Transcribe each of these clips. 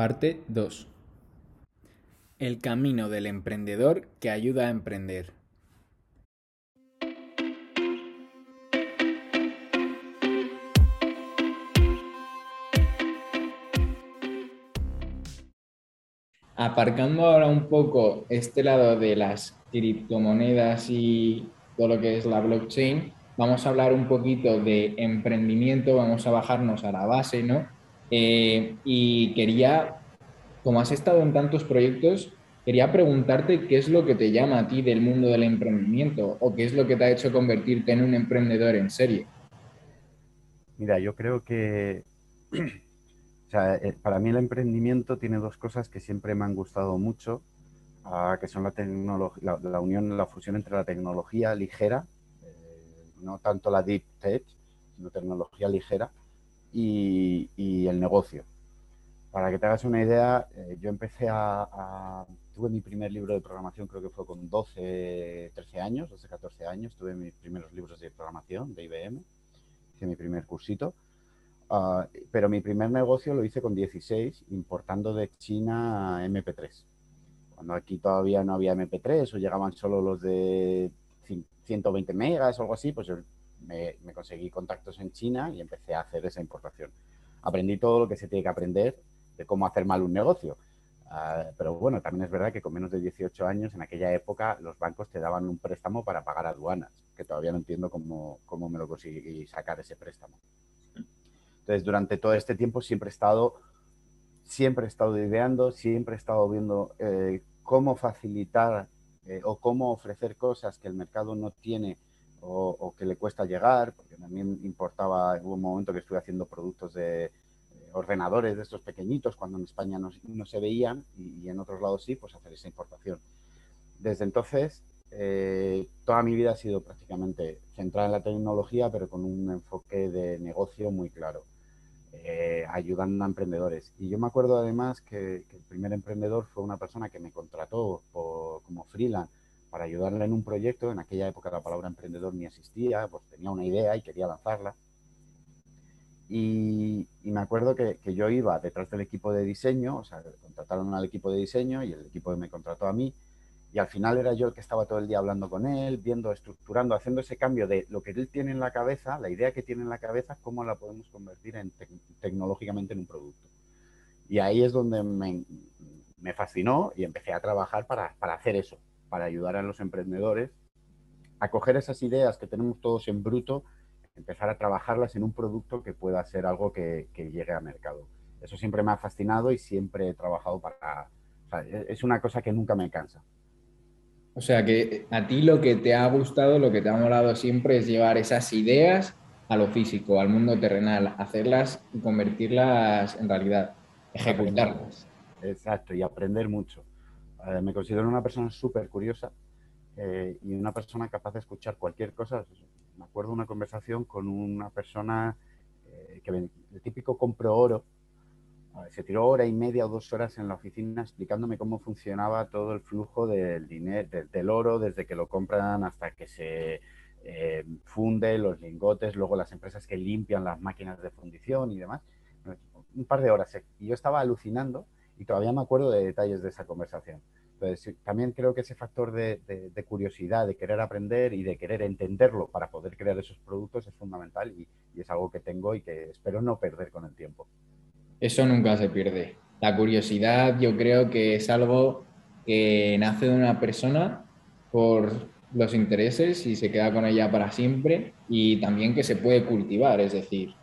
Parte 2. El camino del emprendedor que ayuda a emprender. Aparcando ahora un poco este lado de las criptomonedas y todo lo que es la blockchain, vamos a hablar un poquito de emprendimiento, vamos a bajarnos a la base, ¿no? Eh, y quería, como has estado en tantos proyectos, quería preguntarte qué es lo que te llama a ti del mundo del emprendimiento o qué es lo que te ha hecho convertirte en un emprendedor en serie. Mira, yo creo que eh, para mí el emprendimiento tiene dos cosas que siempre me han gustado mucho, ah, que son la, la, la, unión, la fusión entre la tecnología ligera, eh, no tanto la deep tech, sino tecnología ligera, y, el negocio. Para que te hagas una idea, eh, yo empecé a, Tuve mi primer libro de programación, creo que fue con 12, 13 años, 12, 14 años. Tuve mis primeros libros de programación de IBM. Hice mi primer cursito. Ah, pero mi primer negocio lo hice con 16, importando de China MP3. Cuando aquí todavía no había MP3 o llegaban solo los de 120 megas o algo así, pues yo me, conseguí contactos en China y empecé a hacer esa importación. Aprendí todo lo que se tiene que aprender de cómo hacer mal un negocio. Ah, pero bueno, también es verdad que con menos de 18 años, en aquella época, los bancos te daban un préstamo para pagar aduanas, que todavía no entiendo cómo, cómo me lo conseguí sacar ese préstamo. Entonces, durante todo este tiempo siempre he estado, siempre he estado ideando, siempre he estado viendo eh, cómo facilitar eh, o cómo ofrecer cosas que el mercado no tiene o, que le cuesta llegar, porque también importaba, hubo un momento que estuve haciendo productos de eh, ordenadores de estos pequeñitos cuando en España no, se veían y, en otros lados sí, pues hacer esa importación. Desde entonces, eh, toda mi vida ha sido prácticamente centrada en la tecnología, pero con un enfoque de negocio muy claro, eh, ayudando a emprendedores. Y yo me acuerdo además que, el primer emprendedor fue una persona que me contrató como freelance para ayudarle en un proyecto. En aquella época la palabra emprendedor ni existía, pues tenía una idea y quería lanzarla. Y, me acuerdo que, yo iba detrás del equipo de diseño, o sea, contrataron al equipo de diseño y el equipo me contrató a mí. Y al final era yo el que estaba todo el día hablando con él, viendo, estructurando, haciendo ese cambio de lo que él tiene en la cabeza, la idea que tiene en la cabeza, cómo la podemos convertir en tecnológicamente en un producto. Y ahí es donde me, me fascinó y empecé a trabajar para, para hacer eso, para ayudar a los emprendedores a coger esas ideas que tenemos todos en bruto, empezar a trabajarlas en un producto que pueda ser algo que, llegue a mercado. Eso siempre me ha fascinado y siempre he trabajado para... es una cosa que nunca me cansa. O sea que a ti lo que te ha gustado, lo que te ha molado siempre es llevar esas ideas a lo físico, al mundo terrenal, hacerlas y convertirlas en realidad, ejecutarlas. Exacto, y aprender mucho. Eh, me considero una persona súper curiosa eh, y una persona capaz de escuchar cualquier cosa. Me acuerdo una conversación con una persona eh, que el típico compró oro. Se tiró hora y media o dos horas en la oficina explicándome cómo funcionaba todo el flujo del dinero, del, oro, desde que lo compran hasta que se funde, los lingotes, luego las empresas que limpian las máquinas de fundición y demás. Un par de horas. Y yo estaba alucinando y todavía me acuerdo de detalles de esa conversación. Entonces, también creo que ese factor de, curiosidad, de querer aprender y de querer entenderlo para poder crear esos productos es fundamental y, es algo que tengo y que espero no perder con el tiempo. Eso nunca se pierde. La curiosidad yo creo que es algo que nace de una persona por los intereses y se queda con ella para siempre y también que se puede cultivar, es decir,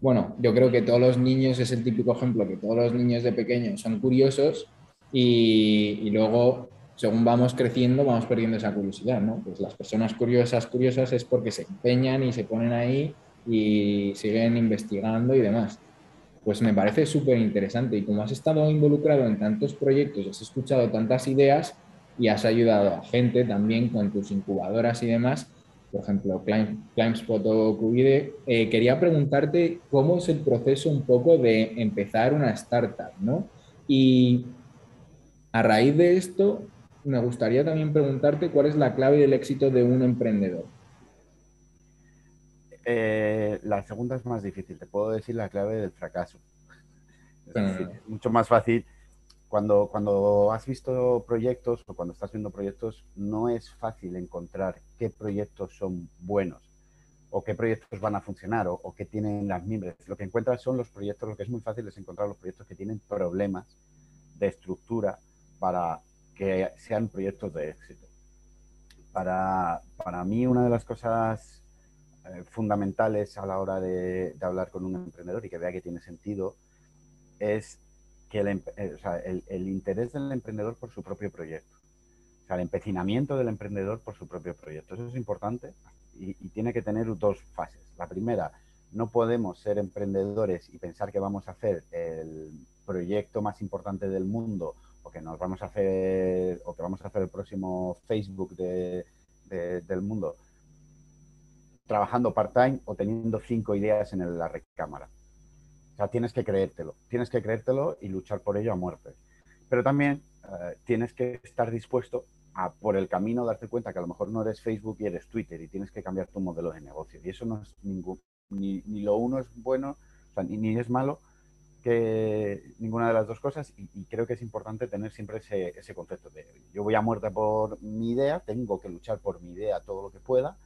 bueno, yo creo que todos los niños es el típico ejemplo, que todos los niños de pequeños son curiosos y, luego, según vamos creciendo, vamos perdiendo esa curiosidad, ¿no? Pues las personas curiosas, curiosas es porque se empeñan y se ponen ahí y siguen investigando y demás. Pues me parece súper interesante y como has estado involucrado en tantos proyectos, has escuchado tantas ideas y has ayudado a gente también con tus incubadoras y demás, por ejemplo, Climbspot o Cubide, eh, quería preguntarte cómo es el proceso un poco de empezar una startup, ¿no? Y a raíz de esto, me gustaría también preguntarte cuál es la clave del éxito de un emprendedor. Eh, la segunda es más difícil, te puedo decir la clave del fracaso. Es mucho más fácil cuando, cuando has visto proyectos o cuando estás viendo proyectos, no es fácil encontrar qué proyectos son buenos o qué proyectos van a funcionar o, qué tienen las mimbres. Lo que encuentras son los proyectos, lo que es muy fácil es encontrar los proyectos que tienen problemas de estructura para que sean proyectos de éxito. Para, para mí, una de las cosas eh, fundamentales a la hora de, de hablar con un emprendedor y que vea que tiene sentido es que el, eh, el, interés del emprendedor por su propio proyecto. O sea, el empecinamiento del emprendedor por su propio proyecto. Eso es importante y, tiene que tener dos fases. La primera, no podemos ser emprendedores y pensar que vamos a hacer el proyecto más importante del mundo o que nos vamos a hacer o que vamos a hacer el próximo Facebook del mundo trabajando part-time o teniendo cinco ideas en la recámara. O sea, tienes que creértelo, tienes que creértelo y luchar por ello a muerte. Pero también eh, tienes que estar dispuesto a, por el camino, darte cuenta que a lo mejor no eres Facebook y eres Twitter y tienes que cambiar tu modelo de negocio. Y eso no es ningún, ni, lo uno es bueno, ni, es malo, que ninguna de las dos cosas y, creo que es importante tener siempre ese, ese, concepto de yo voy a muerte por mi idea, tengo que luchar por mi idea todo lo que pueda,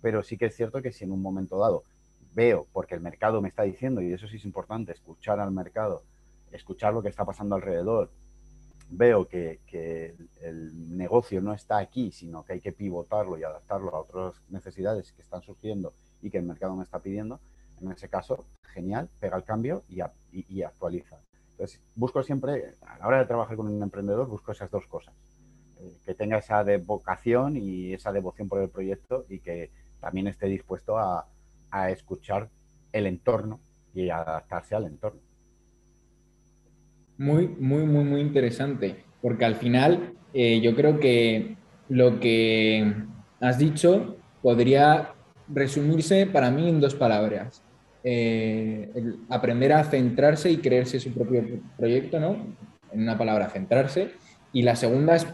pero sí que es cierto que si en un momento dado veo, porque el mercado me está diciendo, y eso sí es importante, escuchar al mercado, escuchar lo que está pasando alrededor, veo que, el negocio no está aquí, sino que hay que pivotarlo y adaptarlo a otras necesidades que están surgiendo y que el mercado me está pidiendo, en ese caso, genial, pega el cambio y, actualiza. Entonces, busco siempre, a la hora de trabajar con un emprendedor, busco esas dos cosas. Eh, que tenga esa vocación y esa devoción por el proyecto y que también esté dispuesto a, a escuchar el entorno y adaptarse al entorno. Muy, muy, muy, muy interesante, porque al final eh, yo creo que lo que has dicho podría resumirse para mí en dos palabras. Eh, aprender a centrarse y creerse su propio proyecto, ¿no? En una palabra, centrarse. Y la segunda es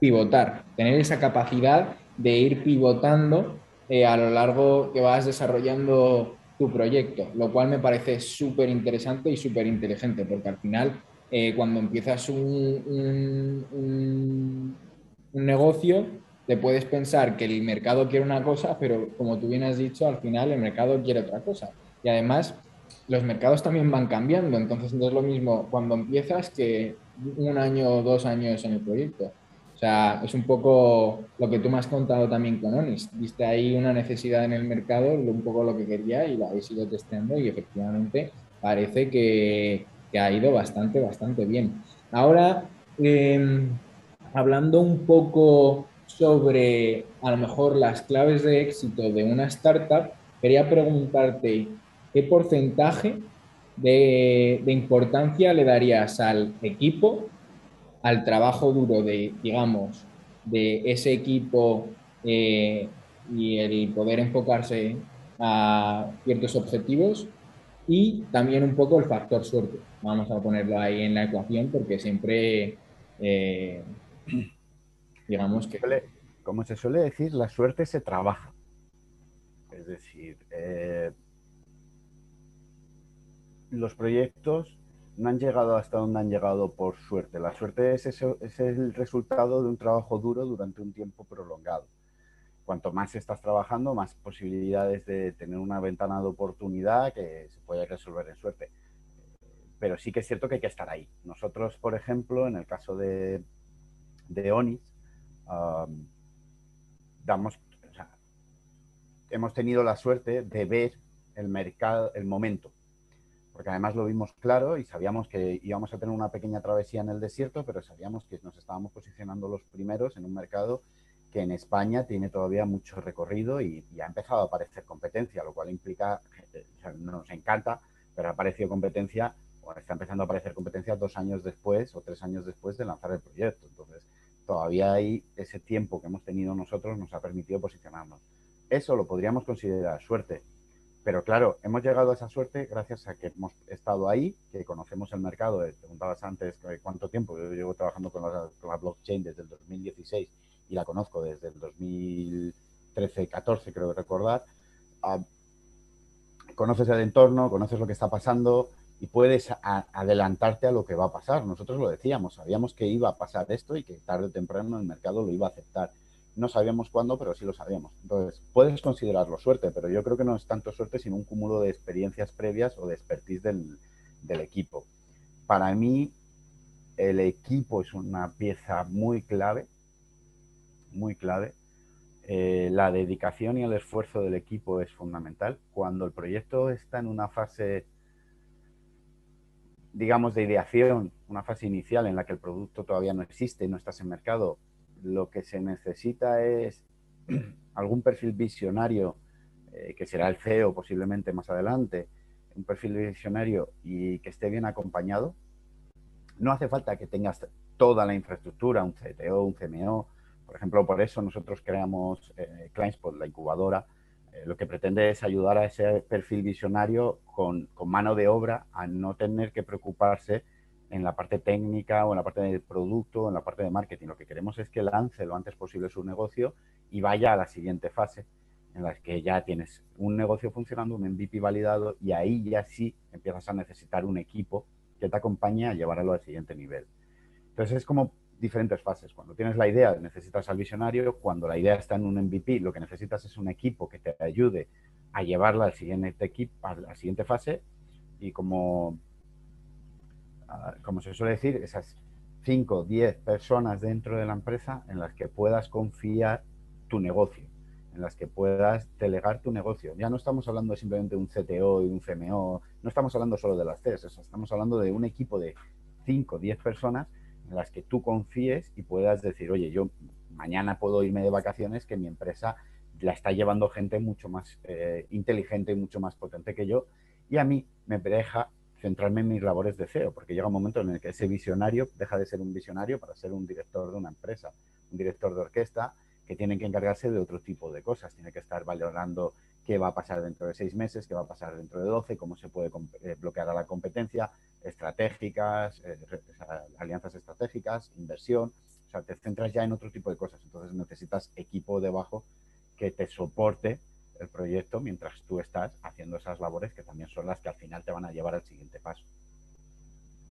pivotar, tener esa capacidad de ir pivotando eh, a lo largo que vas desarrollando tu proyecto, lo cual me parece súper interesante y súper inteligente, porque al final, eh, cuando empiezas un, un, negocio, te puedes pensar que el mercado quiere una cosa, pero como tú bien has dicho, al final el mercado quiere otra cosa. Y además, los mercados también van cambiando, entonces no es lo mismo cuando empiezas que un año o dos años en el proyecto. O sea, es un poco lo que tú me has contado también con Onis. Viste ahí una necesidad en el mercado, un poco lo que quería y lo habéis ido testeando y efectivamente parece que, ha ido bastante, bastante bien. Ahora, em, hablando un poco sobre a lo mejor las claves de éxito de una startup, quería preguntarte qué porcentaje de importancia le darías al equipo al trabajo duro de, digamos, de ese equipo eh, y el poder enfocarse a ciertos objetivos y también un poco el factor suerte. Vamos a ponerlo ahí en la ecuación porque siempre, eh, digamos que... Como se suele decir, la suerte se trabaja. Es decir, eh, los proyectos no han llegado hasta donde han llegado por suerte. La suerte es, es el resultado de un trabajo duro durante un tiempo prolongado. Cuanto más estás trabajando, más posibilidades de tener una ventana de oportunidad que se puede resolver en suerte. Pero sí que es cierto que hay que estar ahí. Nosotros, por ejemplo, en el caso de, de Onis, damos, hemos tenido la suerte de ver el mercado, el momento porque además lo vimos claro y sabíamos que íbamos a tener una pequeña travesía en el desierto, pero sabíamos que nos estábamos posicionando los primeros en un mercado que en España tiene todavía mucho recorrido y, ha empezado a aparecer competencia, lo cual implica, o sea, nos encanta, pero ha aparecido competencia, o está empezando a aparecer competencia dos años después o tres años después de lanzar el proyecto. Entonces, todavía hay ese tiempo que hemos tenido nosotros nos ha permitido posicionarnos. Eso lo podríamos considerar suerte, pero claro, hemos llegado a esa suerte gracias a que hemos estado ahí, que conocemos el mercado. Eh, preguntabas antes cuánto tiempo. Yo llevo trabajando con la, blockchain desde el 2016 y la conozco desde el 2013-14, creo recordar. Ah, conoces el entorno, conoces lo que está pasando y puedes adelantarte a lo que va a pasar. Nosotros lo decíamos, sabíamos que iba a pasar esto y que tarde o temprano el mercado lo iba a aceptar. No sabíamos cuándo, pero sí lo sabíamos. Entonces, puedes considerarlo suerte, pero yo creo que no es tanto suerte, sino un cúmulo de experiencias previas o de expertise del, equipo. Para mí, el equipo es una pieza muy clave, muy clave. Eh, la dedicación y el esfuerzo del equipo es fundamental. Cuando el proyecto está en una fase digamos, de ideación, una fase inicial en la que el producto todavía no existe, no estás en mercado, lo que se necesita es algún perfil visionario, eh, que será el CEO posiblemente más adelante, un perfil visionario y que esté bien acompañado. No hace falta que tengas toda la infraestructura, un CTO, un CMO. Por ejemplo, por eso nosotros creamos eh, la incubadora, eh, lo que pretende es ayudar a ese perfil visionario con, mano de obra a no tener que preocuparse en la parte técnica o en la parte del producto en la parte de marketing. Lo que queremos es que lance lo antes posible su negocio y vaya a la siguiente fase en la que ya tienes un negocio funcionando, un MVP validado y ahí ya sí empiezas a necesitar un equipo que te acompañe a llevarlo al siguiente nivel. Entonces es como diferentes fases. Cuando tienes la idea, necesitas al visionario. Cuando la idea está en un MVP, lo que necesitas es un equipo que te ayude a llevarla al siguiente equipo, a la siguiente fase. Y como, como se suele decir, esas 5, 10 personas dentro de la empresa en las que puedas confiar tu negocio, en las que puedas delegar tu negocio. Ya no estamos hablando simplemente de un CTO y un CMO, no estamos hablando solo de las tres, estamos hablando de un equipo de 5, 10 personas en las que tú confíes y puedas decir, oye, yo mañana puedo irme de vacaciones, que mi empresa la está llevando gente mucho más eh, inteligente y mucho más potente que yo, y a mí me deja centrarme en mis labores de CEO, porque llega un momento en el que ese visionario deja de ser un visionario para ser un director de una empresa, un director de orquesta que tiene que encargarse de otro tipo de cosas, tiene que estar valorando qué va a pasar dentro de seis meses, qué va a pasar dentro de doce, cómo se puede eh, bloquear a la competencia, estratégicas, eh, alianzas estratégicas, inversión. O sea, te centras ya en otro tipo de cosas. Entonces necesitas equipo debajo que te soporte el proyecto mientras tú estás haciendo esas labores que también son las que al final te van a llevar al siguiente paso.